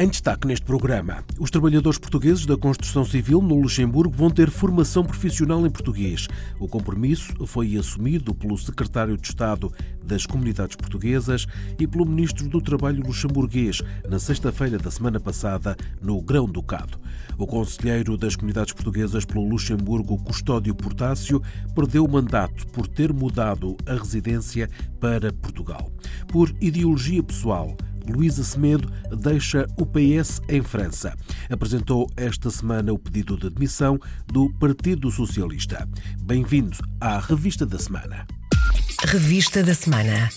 Em destaque neste programa, os trabalhadores portugueses da construção civil no Luxemburgo vão ter formação profissional em português. O compromisso foi assumido pelo secretário de Estado das Comunidades Portuguesas e pelo ministro do Trabalho luxemburguês na sexta-feira da semana passada no Grão-Ducado. O conselheiro das Comunidades Portuguesas pelo Luxemburgo, Custódio Portácio, perdeu o mandato por ter mudado a residência para Portugal. Por ideologia pessoal, Luísa Semedo deixa o PS em França. Apresentou esta semana o pedido de admissão do Partido Socialista. Bem-vindo à Revista da Semana. Revista da Semana.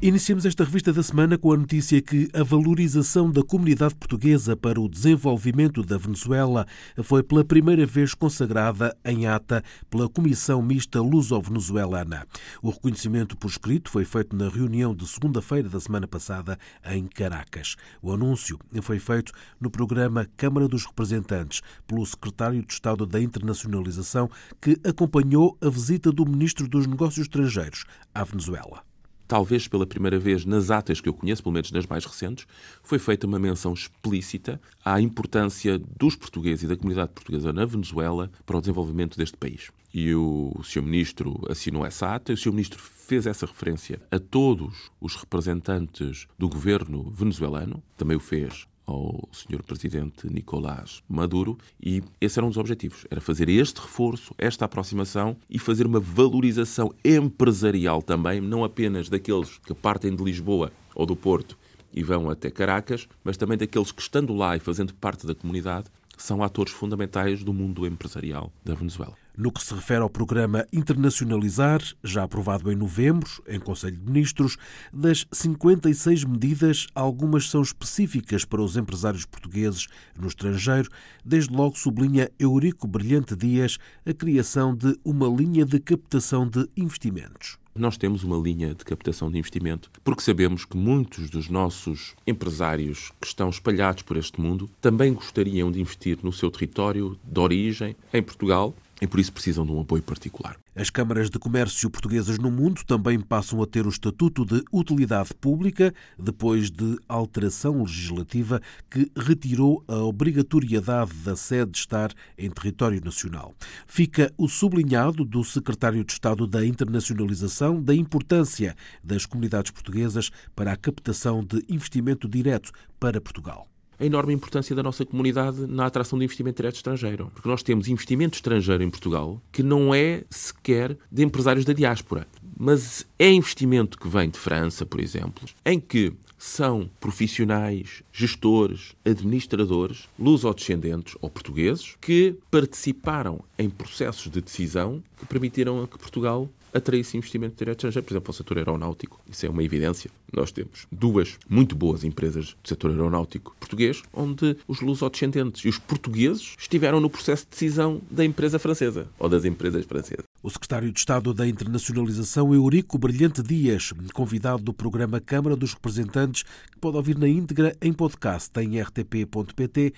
Iniciamos esta revista da semana com a notícia que a valorização da comunidade portuguesa para o desenvolvimento da Venezuela foi pela primeira vez consagrada em ata pela Comissão Mista Luso-Venezuelana. O reconhecimento por escrito foi feito na reunião de segunda-feira da semana passada em Caracas. O anúncio foi feito no programa Câmara dos Representantes pelo secretário de Estado da Internacionalização que acompanhou a visita do ministro dos Negócios Estrangeiros à Venezuela talvez pela primeira vez nas atas que eu conheço, pelo menos nas mais recentes, foi feita uma menção explícita à importância dos portugueses e da comunidade portuguesa na Venezuela para o desenvolvimento deste país. E o Sr. Ministro assinou essa ata, e o Sr. Ministro fez essa referência a todos os representantes do governo venezuelano, também o fez ao Sr. Presidente Nicolás Maduro e esse era um dos objetivos, era fazer este reforço, esta aproximação e fazer uma valorização empresarial também, não apenas daqueles que partem de Lisboa ou do Porto e vão até Caracas, mas também daqueles que estando lá e fazendo parte da comunidade são atores fundamentais do mundo empresarial da Venezuela. No que se refere ao programa Internacionalizar, já aprovado em novembro, em Conselho de Ministros, das 56 medidas, algumas são específicas para os empresários portugueses no estrangeiro. Desde logo sublinha Eurico Brilhante Dias a criação de uma linha de captação de investimentos nós temos uma linha de captação de investimento, porque sabemos que muitos dos nossos empresários que estão espalhados por este mundo também gostariam de investir no seu território de origem, em Portugal, e por isso precisam de um apoio particular. As câmaras de comércio portuguesas no mundo também passam a ter o estatuto de utilidade pública depois de alteração legislativa que retirou a obrigatoriedade da sede estar em território nacional. Fica o sublinhado do secretário de Estado da Internacionalização da importância das comunidades portuguesas para a captação de investimento direto para Portugal a enorme importância da nossa comunidade na atração de investimento direto estrangeiro. Porque nós temos investimento estrangeiro em Portugal que não é sequer de empresários da diáspora, mas é investimento que vem de França, por exemplo, em que são profissionais, gestores, administradores, luso-descendentes ou portugueses que participaram em processos de decisão que permitiram a que Portugal atraísse investimento direto estrangeiro, por exemplo, ao setor aeronáutico. Isso é uma evidência. Nós temos duas muito boas empresas do setor aeronáutico português, onde os lusodescendentes e os portugueses estiveram no processo de decisão da empresa francesa ou das empresas francesas. O secretário de Estado da Internacionalização, Eurico Brilhante Dias, convidado do programa Câmara dos Representantes, que pode ouvir na íntegra em podcast em rtp.pt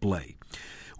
play.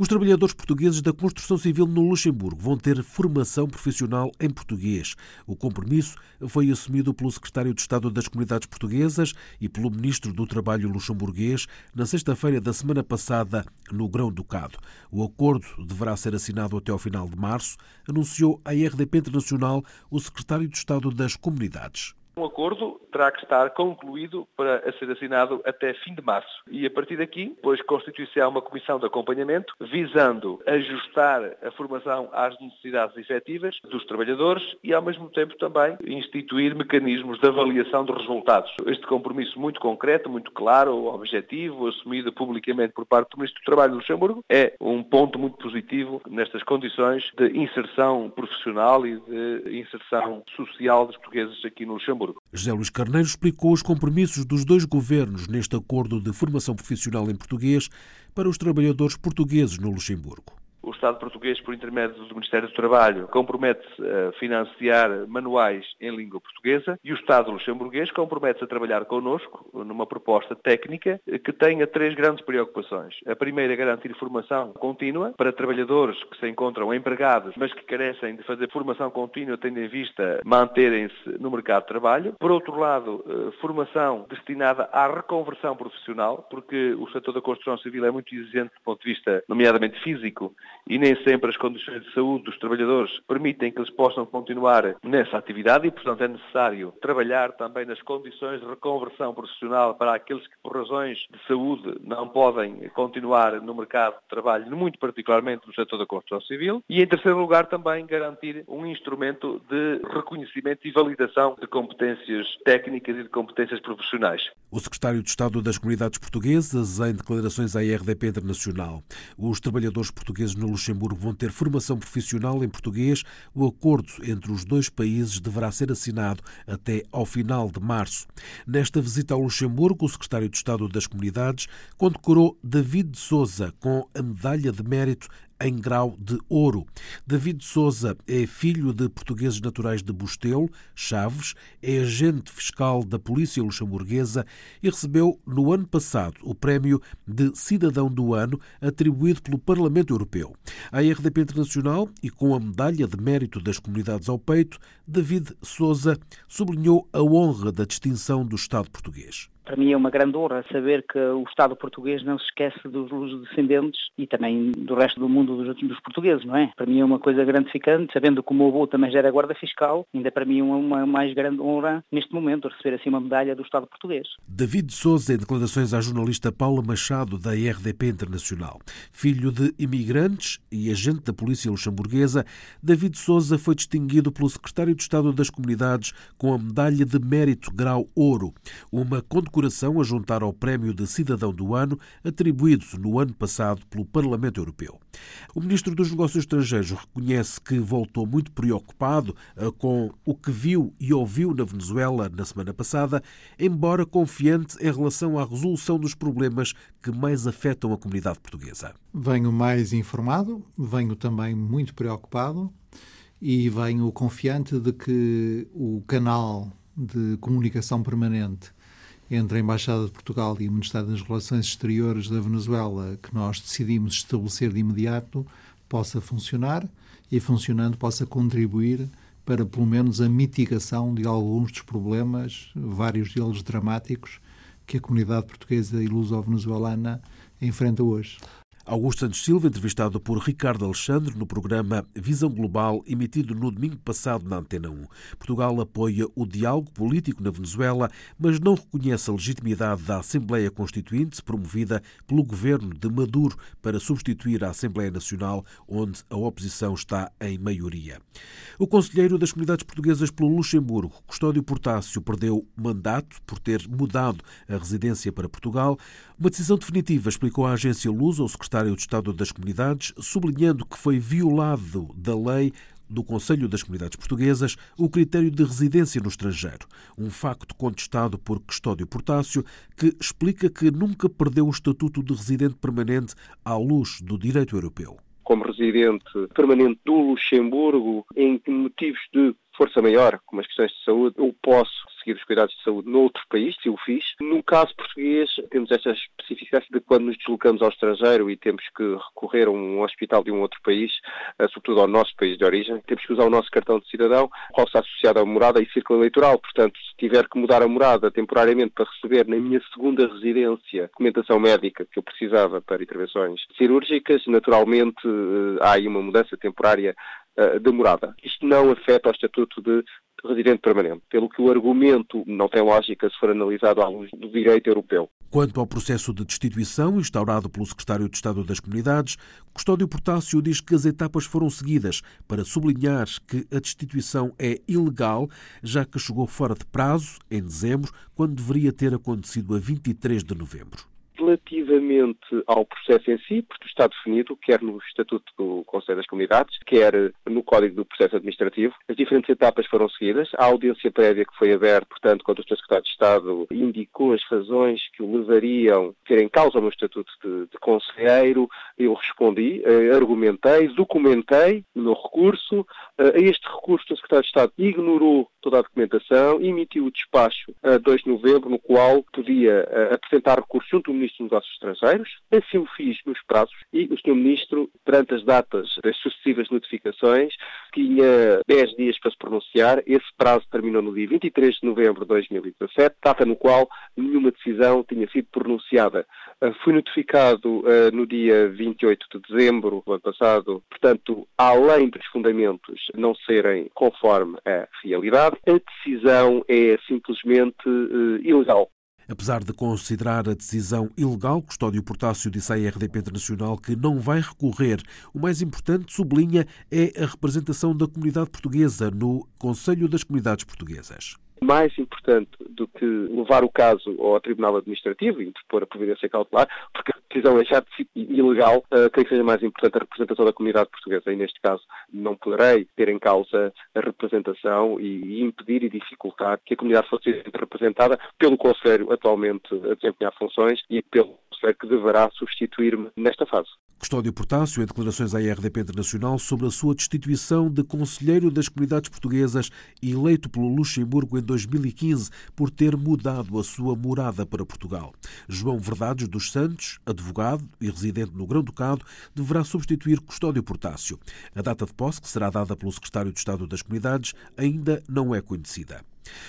Os trabalhadores portugueses da construção civil no Luxemburgo vão ter formação profissional em português. O compromisso foi assumido pelo secretário de Estado das Comunidades Portuguesas e pelo ministro do Trabalho luxemburguês na sexta-feira da semana passada no Grão-Ducado. O acordo deverá ser assinado até ao final de março, anunciou à RDP Internacional o secretário de Estado das Comunidades. Um acordo terá que estar concluído para ser assinado até fim de março. E a partir daqui, depois constituir-se uma comissão de acompanhamento visando ajustar a formação às necessidades efetivas dos trabalhadores e, ao mesmo tempo, também instituir mecanismos de avaliação dos resultados. Este compromisso muito concreto, muito claro, objetivo, assumido publicamente por parte do Ministro do Trabalho do Luxemburgo, é um ponto muito positivo nestas condições de inserção profissional e de inserção social dos portugueses aqui no Luxemburgo. José Luís Carneiro explicou os compromissos dos dois governos neste acordo de formação profissional em português para os trabalhadores portugueses no Luxemburgo. Estado português, por intermédio do Ministério do Trabalho, compromete-se a financiar manuais em língua portuguesa e o Estado luxemburguês compromete-se a trabalhar connosco numa proposta técnica que tenha três grandes preocupações. A primeira é garantir formação contínua para trabalhadores que se encontram empregados, mas que carecem de fazer formação contínua, tendo em vista manterem-se no mercado de trabalho. Por outro lado, eh, formação destinada à reconversão profissional, porque o setor da construção civil é muito exigente do ponto de vista, nomeadamente físico, e nem sempre as condições de saúde dos trabalhadores permitem que eles possam continuar nessa atividade e, portanto, é necessário trabalhar também nas condições de reconversão profissional para aqueles que, por razões de saúde, não podem continuar no mercado de trabalho, muito particularmente no setor da construção civil. E, em terceiro lugar, também garantir um instrumento de reconhecimento e validação de competências técnicas e de competências profissionais. O secretário de Estado das Comunidades Portuguesas, em declarações à RDP Internacional. Os trabalhadores portugueses no Luxemburgo vão ter formação profissional em português. O acordo entre os dois países deverá ser assinado até ao final de março. Nesta visita ao Luxemburgo, o secretário de Estado das Comunidades condecorou David de Souza com a medalha de mérito em grau de ouro. David Souza é filho de portugueses naturais de Bustelo, Chaves, é agente fiscal da Polícia Luxemburguesa e recebeu no ano passado o prémio de Cidadão do Ano atribuído pelo Parlamento Europeu. A RDP Internacional e com a medalha de mérito das comunidades ao peito, David Souza sublinhou a honra da distinção do Estado português. Para mim é uma grande honra saber que o Estado português não se esquece dos, descendentes e também do resto do mundo dos, dos, portugueses, não é? Para mim é uma coisa gratificante, sabendo que o meu avô também já era guarda fiscal, ainda para mim é uma, uma mais grande honra neste momento receber assim uma medalha do Estado português. David Souza, em declarações à jornalista Paula Machado, da RDP Internacional. Filho de imigrantes e agente da polícia luxemburguesa, David Souza foi distinguido pelo secretário de Estado das Comunidades com a medalha de mérito grau ouro, uma condecoração a juntar ao Prémio de Cidadão do Ano, atribuído no ano passado pelo Parlamento Europeu. O Ministro dos Negócios Estrangeiros reconhece que voltou muito preocupado eh, com o que viu e ouviu na Venezuela na semana passada, embora confiante em relação à resolução dos problemas que mais afetam a comunidade portuguesa. Venho mais informado, venho também muito preocupado e venho confiante de que o canal de comunicação permanente entre a Embaixada de Portugal e o Ministério das Relações Exteriores da Venezuela, que nós decidimos estabelecer de imediato, possa funcionar e, funcionando, possa contribuir para, pelo menos, a mitigação de alguns dos problemas, vários deles dramáticos, que a comunidade portuguesa e luso-venezuelana enfrenta hoje. Augusto Santos Silva, entrevistado por Ricardo Alexandre no programa Visão Global, emitido no domingo passado na Antena 1. Portugal apoia o diálogo político na Venezuela, mas não reconhece a legitimidade da Assembleia Constituinte promovida pelo governo de Maduro para substituir a Assembleia Nacional, onde a oposição está em maioria. O conselheiro das comunidades portuguesas pelo Luxemburgo, Custódio Portácio, perdeu mandato por ter mudado a residência para Portugal. Uma decisão definitiva, explicou a agência Luz ao secretário secretário de Estado das Comunidades, sublinhando que foi violado da lei do Conselho das Comunidades Portuguesas o critério de residência no estrangeiro, um facto contestado por Custódio Portácio, que explica que nunca perdeu o estatuto de residente permanente à luz do direito europeu. Como residente permanente do Luxemburgo, em motivos de força maior, como as questões de saúde, eu posso seguir os cuidados de saúde noutro país, se o fiz. No caso português, temos esta especificidade de quando nos deslocamos ao estrangeiro e temos que recorrer a um hospital de um outro país, eh, sobretudo ao nosso país de origem, temos que usar o nosso cartão de cidadão, qual está associado à morada e círculo eleitoral. Portanto, se tiver que mudar a morada temporariamente para receber na minha segunda residência documentação médica que eu precisava para intervenções cirúrgicas, naturalmente eh, há aí uma mudança temporária de morada. Isto não afeta o estatuto de residente permanente, pelo que o argumento não tem lógica se for analisado à luz do direito europeu. Quanto ao processo de destituição instaurado pelo secretário de Estado das Comunidades, Custódio Portácio diz que as etapas foram seguidas para sublinhar que a destituição é ilegal, já que chegou fora de prazo, em dezembro, quando deveria ter acontecido a 23 de novembro relativamente ao processo em si, porque está definido, quer no Estatuto do Conselho das Comunidades, quer no Código do Processo Administrativo. As diferentes etapas foram seguidas. A audiência prévia que foi aberta, portanto, quando o. Secretário de Estado indicou as razões que o levariam a ter em causa o meu Estatuto de, de Conselheiro, eu respondi, eh, argumentei, documentei o meu recurso. Eh, a este recurso, o Secretário de Estado ignorou toda a documentação, emitiu o despacho a 2 de novembro, no qual podia uh, apresentar recurso junto ao Ministro Negócios Estrangeiros. Assim o fiz nos prazos e o Sr. Ministro, perante as datas das sucessivas notificações, tinha 10 dias para se pronunciar. Esse prazo terminou no dia 23 de novembro de 2017, data no qual nenhuma decisão tinha sido pronunciada. Uh, fui notificado uh, no dia 28 de dezembro do ano passado, portanto, além dos fundamentos não serem conforme a realidade, a decisão é simplesmente uh, ilegal. Apesar de considerar a decisão ilegal, Custódio Portácio disse à RDP Internacional que não vai recorrer. O mais importante, sublinha, é a representação da comunidade portuguesa no Conselho das Comunidades Portuguesas mais importante do que levar o caso ao Tribunal Administrativo e interpor a providência cautelar, porque a decisão é já de ilegal, uh, creio que seja mais importante a representação da comunidade portuguesa. E neste caso não poderei ter em causa a representação e impedir e dificultar que a comunidade fosse representada pelo Conselho atualmente a desempenhar funções e pelo Conselho que deverá substituir-me nesta fase. Custódio Portácio, em declarações à RDP Internacional sobre a sua destituição de Conselheiro das Comunidades Portuguesas, eleito pelo Luxemburgo em 2015 por ter mudado a sua morada para Portugal. João Verdades dos Santos, advogado e residente no Grão-Ducado, deverá substituir Custódio Portácio. A data de posse, que será dada pelo Secretário de Estado das Comunidades, ainda não é conhecida.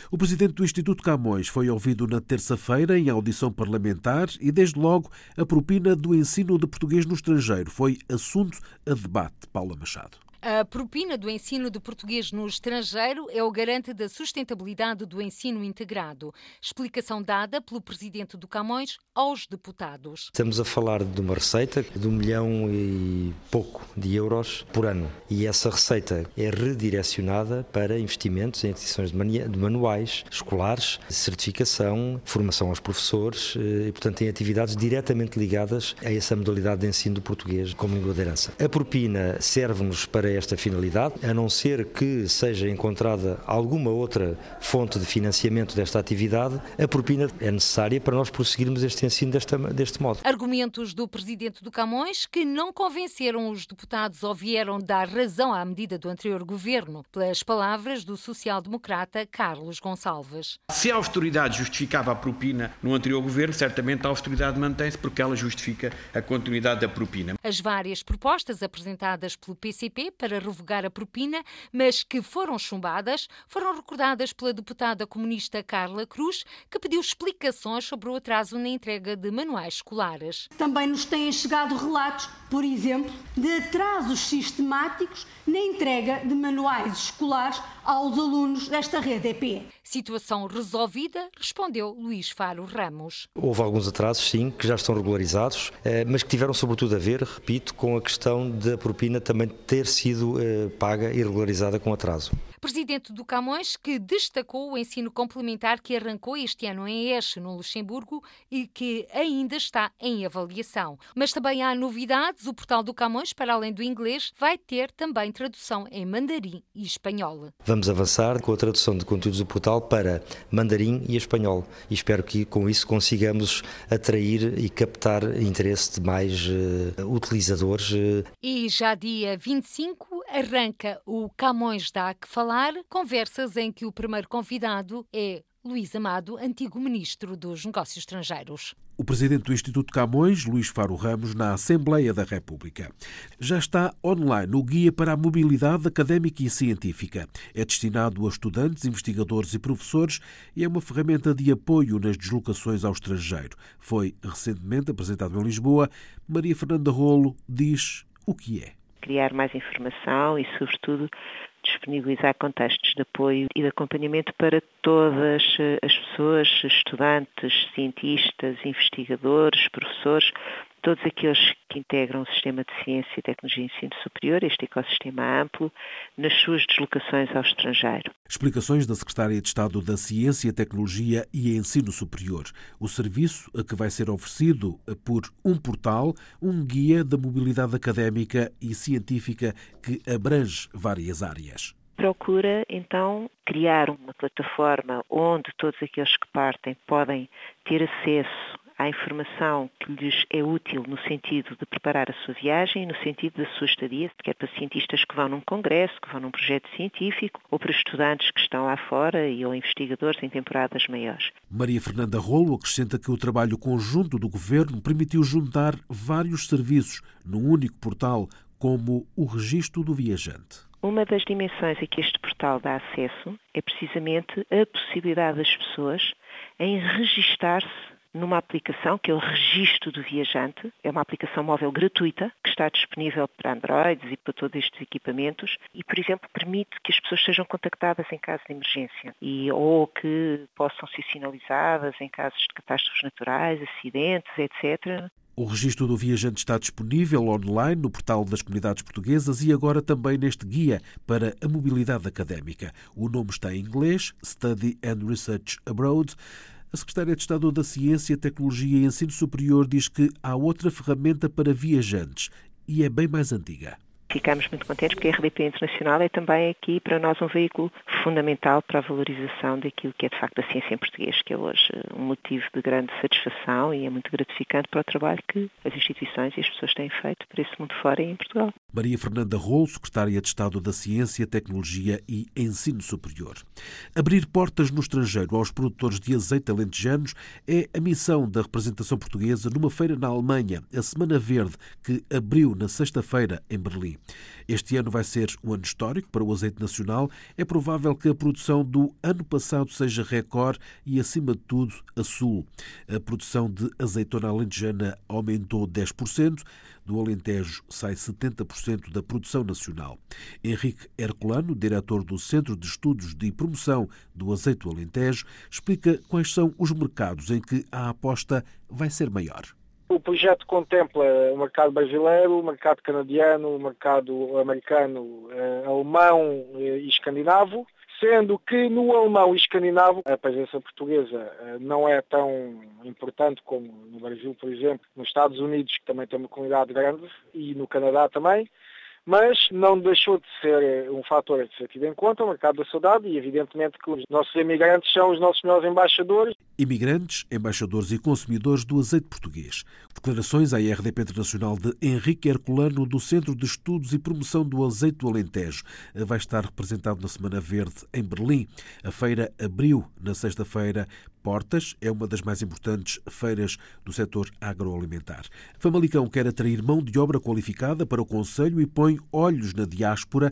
O presidente do Instituto Camões foi ouvido na terça-feira em audição parlamentar e, desde logo, a propina do ensino de português no estrangeiro foi assunto a debate. Paula Machado. A propina do ensino de português no estrangeiro é o garante da sustentabilidade do ensino integrado. Explicação dada pelo presidente do Camões aos deputados. Estamos a falar de uma receita de um milhão e pouco de euros por ano. E essa receita é redirecionada para investimentos em edições de manuais escolares, certificação, formação aos professores eh, e, portanto, em atividades diretamente ligadas a essa modalidade de ensino do português como língua de herança. A propina serve-nos para esta finalidade, a não ser que seja encontrada alguma outra fonte de financiamento desta atividade, a propina é necessária para nós prosseguirmos este ensino desta, deste modo. Argumentos do presidente do Camões que não convenceram os deputados ou vieram dar razão à medida do anterior governo, pelas palavras do social-democrata Carlos Gonçalves. Se a austeridade justificava a propina no anterior governo, certamente a austeridade mantém-se porque ela justifica a continuidade da propina. As várias propostas apresentadas pelo PCP para revogar a propina, mas que foram chumbadas, foram recordadas pela deputada comunista Carla Cruz, que pediu explicações sobre o atraso na entrega de manuais escolares. Também nos têm chegado relatos, por exemplo, de atrasos sistemáticos na entrega de manuais escolares aos alunos desta rede EP. Situação resolvida, respondeu Luís Faro Ramos. Houve alguns atrasos, sim, que já estão regularizados, eh, mas que tiveram sobretudo a ver, repito, com a questão da propina também ter sido eh, paga e regularizada com atraso. Presidente do Camões, que destacou o ensino complementar que arrancou este ano em Eche, no Luxemburgo, e que ainda está em avaliação. Mas também há novidades. O portal do Camões, para além do inglês, vai ter também tradução em mandarim e espanhol. Vamos avançar com a tradução de conteúdos do portal para mandarim e espanhol. E espero que com isso consigamos atrair e captar interesse de mais uh, utilizadores. Uh. E já dia 25 arranca o Camões dá que falar falar, conversas em que o primeiro convidado é Luís Amado, antigo ministro dos Negócios Estrangeiros. O presidente do Instituto Camões, Luís Faro Ramos, na Assembleia da República. Já está online o Guia para a Mobilidade Académica e Científica. É destinado a estudantes, investigadores e professores e é uma ferramenta de apoio nas deslocações ao estrangeiro. Foi recentemente apresentado em Lisboa. Maria Fernanda Rolo diz o que é. Criar mais informação e, sobretudo, disponibilizar contextos de apoio e de acompanhamento para todas as pessoas, estudantes, cientistas, investigadores, professores, todos aqueles que integram o sistema de ciência, tecnologia e ensino superior, este ecossistema amplo, nas suas deslocações ao estrangeiro. Explicações da Secretária de Estado da Ciência, Tecnologia e Ensino Superior. O serviço que vai ser oferecido por um portal, um guia da mobilidade académica e científica que abrange várias áreas procura então criar uma plataforma onde todos aqueles que partem podem ter acesso à informação que lhes é útil no sentido de preparar a sua viagem no sentido da sua estadia, quer para cientistas que vão num congresso, que vão num projeto científico, ou para estudantes que estão lá fora e ou investigadores em temporadas maiores. Maria Fernanda Rolo acrescenta que o trabalho conjunto do governo permitiu juntar vários serviços num único portal, como o registro do viajante. Uma das dimensões a que este portal dá acesso é precisamente a possibilidade das pessoas em registar-se numa aplicação que é o Registro do Viajante. É uma aplicação móvel gratuita que está disponível para Androids e para todos estes equipamentos e, por exemplo, permite que as pessoas sejam contactadas em caso de emergência e, ou que possam ser sinalizadas em casos de catástrofes naturais, acidentes, etc. O registro do viajante está disponível online no portal das comunidades portuguesas e agora também neste guia para a mobilidade académica. O nome está em inglês, Study and Research Abroad. A Secretária de Estado da Ciência, Tecnologia e Ensino Superior diz que há outra ferramenta para viajantes e é bem mais antiga. Ficamos muito contentes porque a RDP Internacional é também aqui para nós um veículo fundamental para a valorização daquilo que é de facto a ciência em português, que é hoje um motivo de grande satisfação e é muito gratificante para o trabalho que as instituições e as pessoas têm feito para esse mundo fora e em Portugal. Maria Fernanda Rolo, Secretária de Estado da Ciência, Tecnologia e Ensino Superior. Abrir portas no estrangeiro aos produtores de azeite alentejanos é a missão da representação portuguesa numa feira na Alemanha, a Semana Verde, que abriu na sexta-feira em Berlim. Este ano vai ser um ano histórico para o azeite nacional. É provável que a produção do ano passado seja recorde e, acima de tudo, a sul. A produção de azeitona alentejana aumentou 10%. Do Alentejo sai 70% da produção nacional. Henrique Herculano, diretor do Centro de Estudos de Promoção do Azeite do Alentejo, explica quais são os mercados em que a aposta vai ser maior. O projeto contempla o mercado brasileiro, o mercado canadiano, o mercado americano, eh, alemão eh, e escandinavo, sendo que no alemão e escandinavo a presença portuguesa eh, não é tão importante como no Brasil, por exemplo, nos Estados Unidos, que também tem uma comunidade grande, e no Canadá também mas não deixou de ser eh, um fator a ser tido em conta, o mercado da saudade, e evidentemente que os nossos imigrantes são os nossos melhores embaixadores. Imigrantes, embaixadores e consumidores do azeite português. Declarações à RDP Internacional de Henrique Herculano, do Centro de Estudos e Promoção do Azeite do Alentejo. Vai estar representado na Semana Verde em Berlim. A feira abriu na sexta-feira Portas é uma das mais importantes feiras do setor agroalimentar. Famalicão quer atrair mão de obra qualificada para o Conselho e põe olhos na diáspora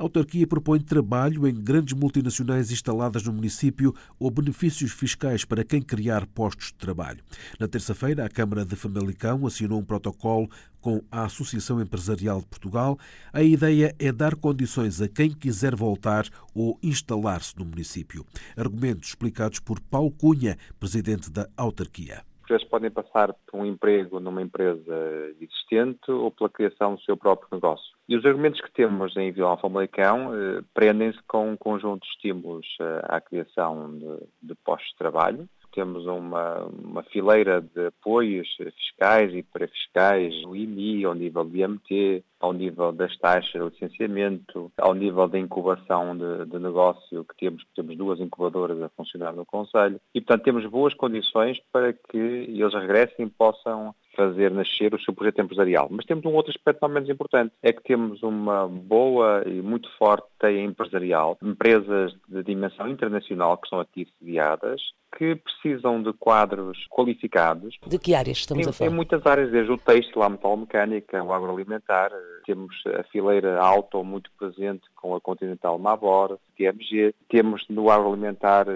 a autarquia propõe trabalho em grandes multinacionais instaladas no município ou benefícios fiscais para quem criar postos de trabalho. Na terça-feira, a Câmara de Famalicão assinou um protocolo com a Associação Empresarial de Portugal. A ideia é dar condições a quem quiser voltar ou instalar-se no município. Argumentos explicados por Paulo Cunha, presidente da autarquia vezes podem passar por um emprego numa empresa existente ou pela criação do seu próprio negócio. E os argumentos que temos em Vila Famalicão eh, prendem-se com um conjunto de estímulos eh, à criação de, de postos de trabalho, temos uma, uma fileira de apoios fiscais e pré-fiscais, o IMI, ao nível do IMT, ao nível das taxas de licenciamento, ao nível da incubação de, de, negócio, que temos, temos duas incubadoras a funcionar no Conselho, e portanto temos boas condições para que eles regressem e possam fazer nascer o seu projeto empresarial. Mas temos um outro aspecto não menos importante, é que temos uma boa e muito forte teia empresarial, empresas de dimensão internacional que são aqui sediadas, que precisam de quadros qualificados. De que áreas estamos em, a falar? Em muitas áreas, desde o têxtil, a metalmecânica, o agroalimentar, temos a fileira auto muito presente com a Continental Mabor, TMG, temos no agroalimentar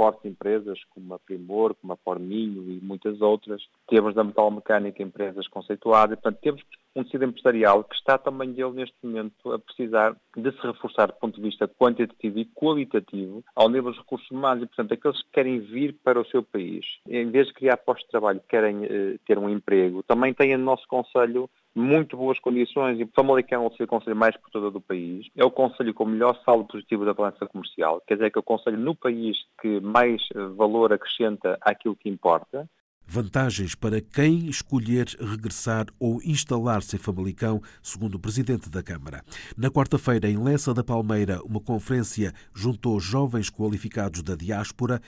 fortes empresas como a Primor, como a Forminho e muitas outras. Temos da Metal Mecânica empresas conceituadas. Portanto, temos um tecido empresarial que está também ele neste momento a precisar de se reforçar do ponto de vista quantitativo e qualitativo ao nível dos recursos humanos e, portanto, aqueles que querem vir para o seu país, em vez de criar postos de trabalho, querem eh, ter um emprego, também têm no nosso Conselho muito boas condições e Famalicão é o conselho mais exportador do país. É o conselho com o melhor saldo positivo da balança comercial, quer dizer que é o conselho no país que mais eh, valor acrescenta àquilo que importa. Vantagens para quem escolher regressar ou instalar-se em Famalicão, segundo o Presidente da Câmara. Na quarta-feira, em Lessa da Palmeira, uma conferência juntou jovens qualificados da diáspora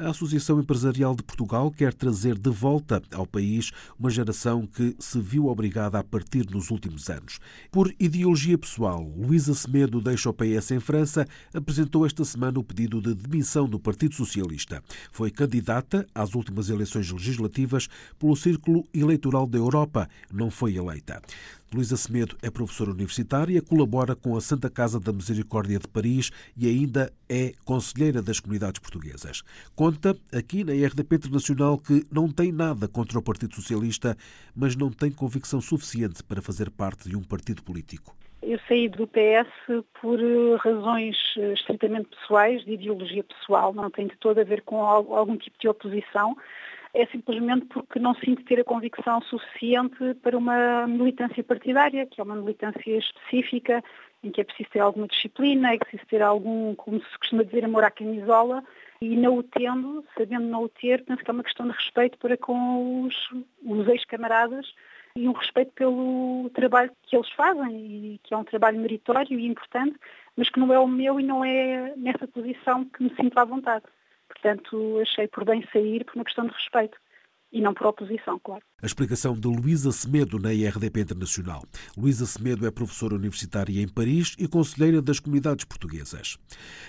a Associação Empresarial de Portugal quer trazer de volta ao país uma geração que se viu obrigada a partir nos últimos anos. Por ideologia pessoal, Luísa Semedo deixa o PS em França, apresentou esta semana o pedido de demissão do Partido Socialista. Foi candidata às últimas eleições legislativas pelo Círculo Eleitoral da Europa, não foi eleita. Luísa Semedo é professora universitária, colabora com a Santa Casa da Misericórdia de Paris e ainda é conselheira das comunidades portuguesas. Conta aqui na RDP Internacional que não tem nada contra o Partido Socialista, mas não tem convicção suficiente para fazer parte de um partido político. Eu saí do PS por eh, razões eh, estritamente pessoais, de ideologia pessoal, não tem de todo a ver com algum tipo de oposição é simplesmente porque não sinto ter a convicção suficiente para uma militância partidária, que é uma militância específica, em que é preciso ter alguma disciplina, é preciso ter algum, como se costuma dizer, amor à camisola, e não o tendo, sabendo não o ter, penso que é uma questão de respeito para com os, os ex-camaradas e um respeito pelo trabalho que eles fazem, e que é um trabalho meritório e importante, mas que não é o meu e não é nessa posição que me sinto à vontade. Portanto, achei por bem sair por uma questão de respeito e não por oposição, claro. A explicação de Luísa Semedo na IRDP Internacional. Luísa Semedo é professora universitária em Paris e conselheira das comunidades portuguesas.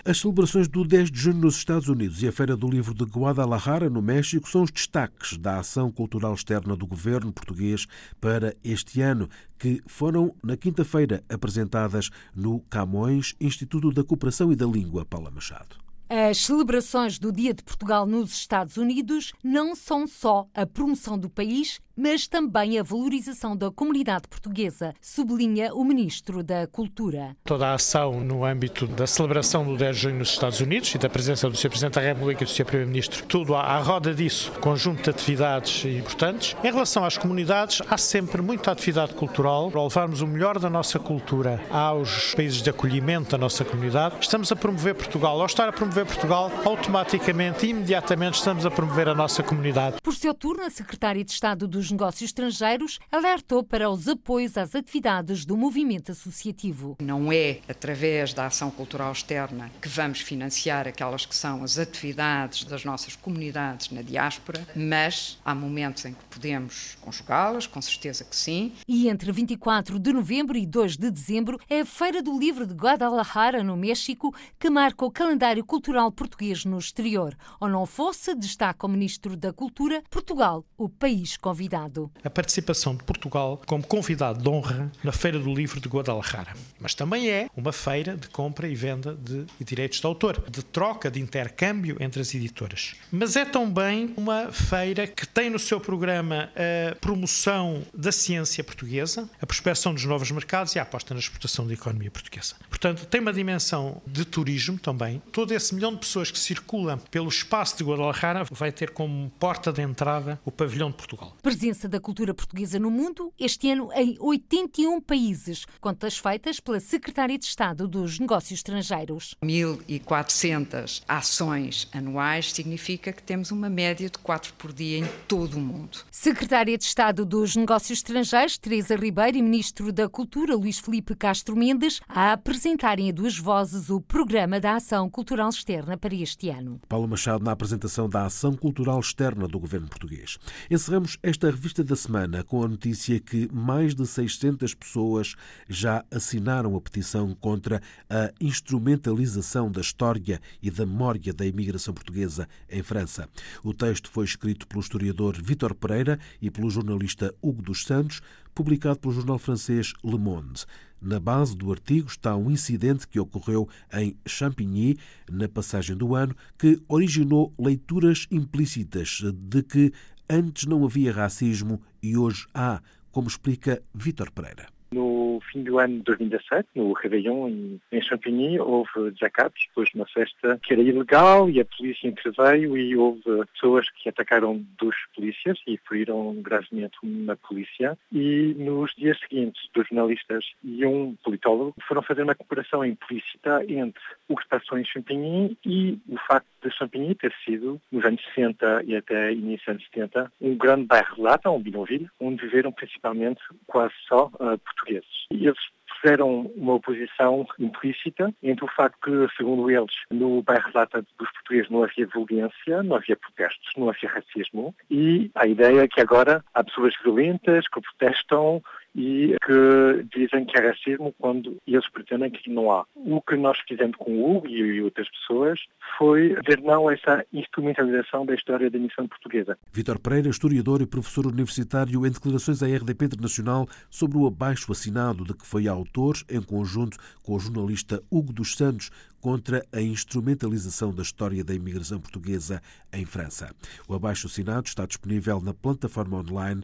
As celebrações do 10 de junho nos Estados Unidos e a Feira do Livro de Guadalajara, no México, são os destaques da ação cultural externa do governo português para este ano, que foram na quinta-feira apresentadas no Camões, Instituto da Cooperação e da Língua, Paula Machado. As celebrações do Dia de Portugal nos Estados Unidos não são só a promoção do país, mas também a valorização da comunidade portuguesa, sublinha o Ministro da Cultura. Toda a ação no âmbito da celebração do 10 de junho nos Estados Unidos e da presença do Sr. Presidente da República e do Sr. Primeiro-Ministro, tudo à roda disso, conjunto de atividades importantes. Em relação às comunidades, há sempre muita atividade cultural para levarmos o melhor da nossa cultura aos países de acolhimento da nossa comunidade. Estamos a promover Portugal. Ao estar a promover Portugal, automaticamente, imediatamente, estamos a promover a nossa comunidade. Por seu turno, a Secretária de Estado dos Negócios Estrangeiros alertou para os apoios às atividades do movimento associativo. Não é através da ação cultural externa que vamos financiar aquelas que são as atividades das nossas comunidades na diáspora, mas há momentos em que podemos conjugá-las, com certeza que sim. E entre 24 de novembro e 2 de dezembro é a Feira do Livro de Guadalajara, no México, que marca o calendário cultural português no exterior. Ou não fosse, destaca o Ministro da Cultura, Portugal, o país convidado convidado. A participação de Portugal como convidado de honra na Feira do Livro de Guadalajara. Mas também é uma feira de compra e venda de direitos de autor, de troca, de intercâmbio entre as editoras. Mas é também uma feira que tem no seu programa a promoção da ciência portuguesa, a prospecção dos novos mercados e a aposta na exportação da economia portuguesa. Portanto, tem uma dimensão de turismo também. Todo esse milhão de pessoas que circulam pelo espaço de Guadalajara vai ter como porta de entrada o pavilhão de Portugal presença da cultura portuguesa no mundo, este ano em 81 países, contas feitas pela Secretária de Estado dos Negócios Estrangeiros. 1.400 ações anuais significa que temos uma média de 4 por dia em todo o mundo. Secretária de Estado dos Negócios Estrangeiros, Teresa Ribeiro, e Ministro da Cultura, Luís Felipe Castro Mendes, a apresentarem a duas vozes o Programa da Ação Cultural Externa para este ano. Paulo Machado, na apresentação da Ação Cultural Externa do Governo Português. Encerramos esta revista da semana com a notícia que mais de 600 pessoas já assinaram a petição contra a instrumentalização da história e da memória da imigração portuguesa em França. O texto foi escrito pelo historiador Vítor Pereira e pelo jornalista Hugo dos Santos, publicado pelo jornal francês Le Monde. Na base do artigo está um incidente que ocorreu em Champigny, na passagem do ano, que originou leituras implícitas de que antes não havia racismo e hoje há, como explica Vítor Pereira. Fim do ano de 2017, no Réveillon, em, em Champigny, houve desacatos depois de uma festa que era ilegal e a polícia interveio e houve pessoas que atacaram dos polícias e feriram gravemente uma polícia. E nos dias seguintes, dois jornalistas e um politólogo foram fazer uma comparação implícita entre o que passou em Champigny e o facto de Champigny ter sido, nos anos 60 e até início dos anos 70, um grande bairro de lata, um bidonville, onde viveram principalmente quase só uh, portugueses. E eles fizeram uma oposição implícita entre o facto que, segundo eles, no bairro lata dos portugueses não havia violência, não havia protestos, não havia racismo, e a ideia é que agora há pessoas violentas que protestam e que dizem que é racismo quando eles pretendem que não há. O que nós fizemos com o Hugo e outras pessoas foi dizer não a essa instrumentalização da história da missão portuguesa. Vítor Pereira, historiador e professor universitário, em declarações à RDP Internacional sobre o abaixo assinado de que foi autor, em conjunto com o jornalista Hugo dos Santos, contra a instrumentalização da história da imigração portuguesa em França. O abaixo assinado está disponível na plataforma online